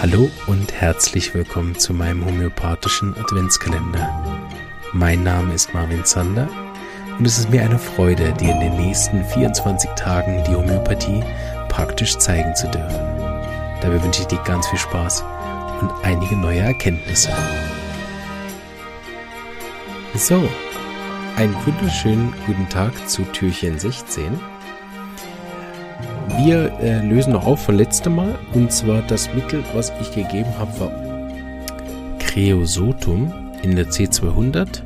Hallo und herzlich willkommen zu meinem homöopathischen Adventskalender. Mein Name ist Marvin Zander und es ist mir eine Freude, dir in den nächsten 24 Tagen die Homöopathie praktisch zeigen zu dürfen. Dabei wünsche ich dir ganz viel Spaß und einige neue Erkenntnisse. So, einen wunderschönen guten Tag zu Türchen 16. Wir äh, lösen noch auf von letztem Mal und zwar das Mittel, was ich gegeben habe, war Creosotum in der C200.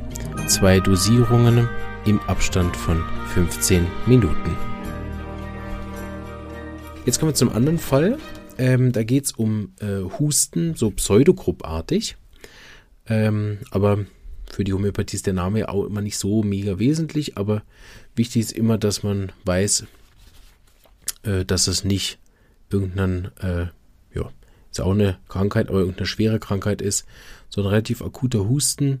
Zwei Dosierungen im Abstand von 15 Minuten. Jetzt kommen wir zum anderen Fall. Ähm, da geht es um äh, Husten, so pseudogruppartig. Ähm, aber für die Homöopathie ist der Name ja auch immer nicht so mega wesentlich, aber wichtig ist immer, dass man weiß, äh, dass es nicht irgendein, äh, ja, ist auch eine Krankheit, aber irgendeine schwere Krankheit ist, so ein relativ akuter Husten,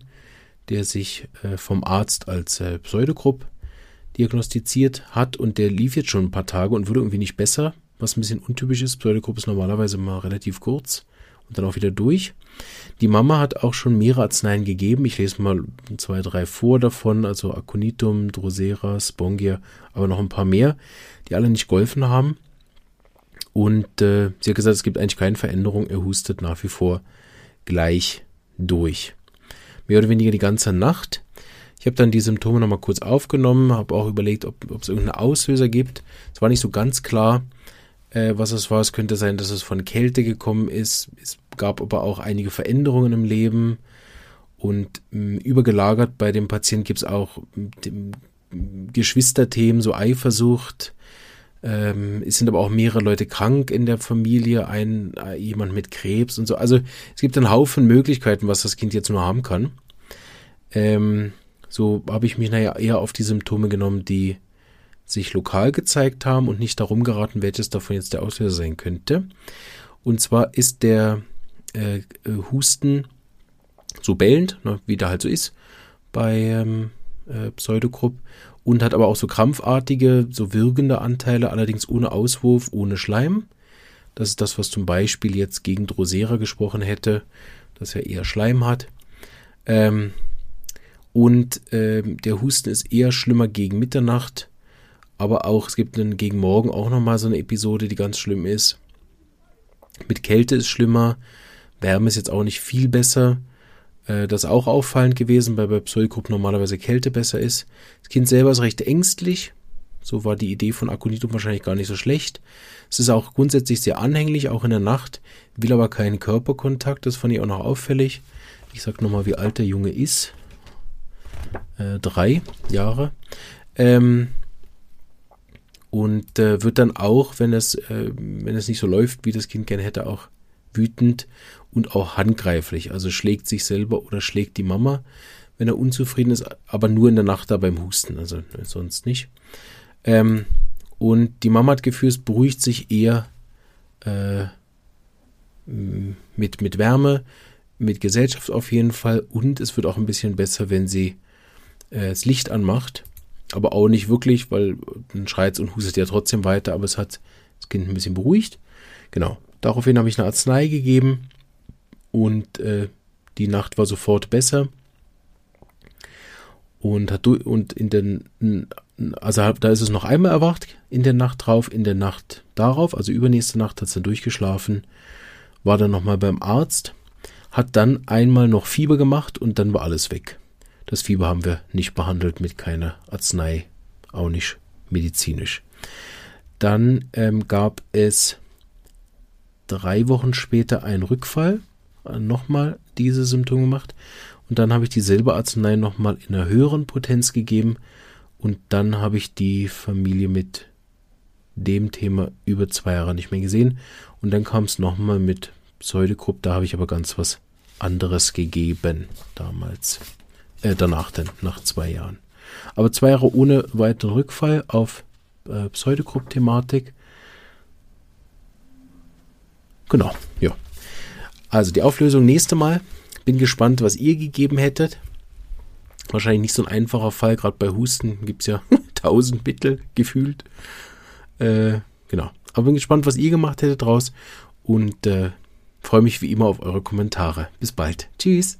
der sich äh, vom Arzt als äh, Pseudogrupp diagnostiziert hat und der lief jetzt schon ein paar Tage und wurde irgendwie nicht besser, was ein bisschen untypisch ist. Pseudogrupp ist normalerweise mal relativ kurz und dann auch wieder durch. Die Mama hat auch schon mehrere Arzneien gegeben. Ich lese mal zwei, drei vor davon, also Aconitum, Drosera, Spongia, aber noch ein paar mehr, die alle nicht geholfen haben. Und äh, sie hat gesagt, es gibt eigentlich keine Veränderung. Er hustet nach wie vor gleich durch. Mehr oder weniger die ganze Nacht. Ich habe dann die Symptome nochmal kurz aufgenommen, habe auch überlegt, ob, es irgendeinen Auslöser gibt. Es war nicht so ganz klar äh, was es war. Es könnte sein, dass es von Kälte gekommen ist. Es gab aber auch einige Veränderungen im Leben. Und mh, ähm, übergelagert bei dem Patienten gibt es auch dem, Geschwisterthemen, so Eifersucht. Ähm, es sind aber auch mehrere Leute krank in der Familie, ein, äh, jemand mit Krebs und so. Also es gibt einen Haufen Möglichkeiten, was das Kind jetzt nur haben kann. Ähm, so habe ich mich naja eher auf die Symptome genommen, die sich lokal gezeigt haben und nicht darum geraten, welches davon jetzt der Auslöser sein könnte. Und zwar ist der äh, äh, Husten so bellend, ne, wie der halt so ist bei ähm, äh, Pseudogrupp und hat aber auch so krampfartige, so wirkende Anteile, allerdings ohne Auswurf, ohne Schleim. Das ist das, was zum Beispiel jetzt gegen Drosera gesprochen hätte, dass er eher Schleim hat. Ähm, und ähm, der Husten ist eher schlimmer gegen Mitternacht aber auch, es gibt dann gegen morgen auch nochmal so eine Episode, die ganz schlimm ist. Mit Kälte ist schlimmer, Wärme ist jetzt auch nicht viel besser. Äh, das ist auch auffallend gewesen, weil bei Pseudogrupp normalerweise Kälte besser ist. Das Kind selber ist recht ängstlich. So war die Idee von Aconitum wahrscheinlich gar nicht so schlecht. Es ist auch grundsätzlich sehr anhänglich, auch in der Nacht, will aber keinen Körperkontakt. Das fand ich auch noch auffällig. Ich sag nochmal, wie alt der Junge ist. Äh, drei Jahre. Ähm, und äh, wird dann auch, wenn es, äh, wenn es nicht so läuft, wie das Kind gerne hätte, auch wütend und auch handgreiflich. Also schlägt sich selber oder schlägt die Mama, wenn er unzufrieden ist, aber nur in der Nacht da beim Husten, also sonst nicht. Ähm, und die Mama hat Gefühl, es beruhigt sich eher äh, mit, mit Wärme, mit Gesellschaft auf jeden Fall und es wird auch ein bisschen besser, wenn sie äh, das Licht anmacht aber auch nicht wirklich, weil dann schreit und hustet ja trotzdem weiter, aber es hat das Kind ein bisschen beruhigt. Genau. Daraufhin habe ich eine Arznei gegeben und äh, die Nacht war sofort besser. Und hat und in den also da ist es noch einmal erwacht in der Nacht drauf, in der Nacht darauf, also übernächste Nacht hat es dann durchgeschlafen, war dann nochmal beim Arzt, hat dann einmal noch Fieber gemacht und dann war alles weg. Das Fieber haben wir nicht behandelt mit keiner Arznei, auch nicht medizinisch. Dann ähm, gab es drei Wochen später einen Rückfall, äh, nochmal diese Symptome gemacht. Und dann habe ich dieselbe Arznei nochmal in einer höheren Potenz gegeben. Und dann habe ich die Familie mit dem Thema über zwei Jahre nicht mehr gesehen. Und dann kam es nochmal mit Pseudogrupp. Da habe ich aber ganz was anderes gegeben damals. Äh, danach dann, nach zwei Jahren. Aber zwei Jahre ohne weiteren Rückfall auf äh, Pseudogrupp-Thematik. Genau, ja. Also die Auflösung nächste Mal. Bin gespannt, was ihr gegeben hättet. Wahrscheinlich nicht so ein einfacher Fall, gerade bei Husten gibt es ja tausend Mittel gefühlt. Äh, genau. Aber bin gespannt, was ihr gemacht hättet draus. und äh, freue mich wie immer auf eure Kommentare. Bis bald. Tschüss.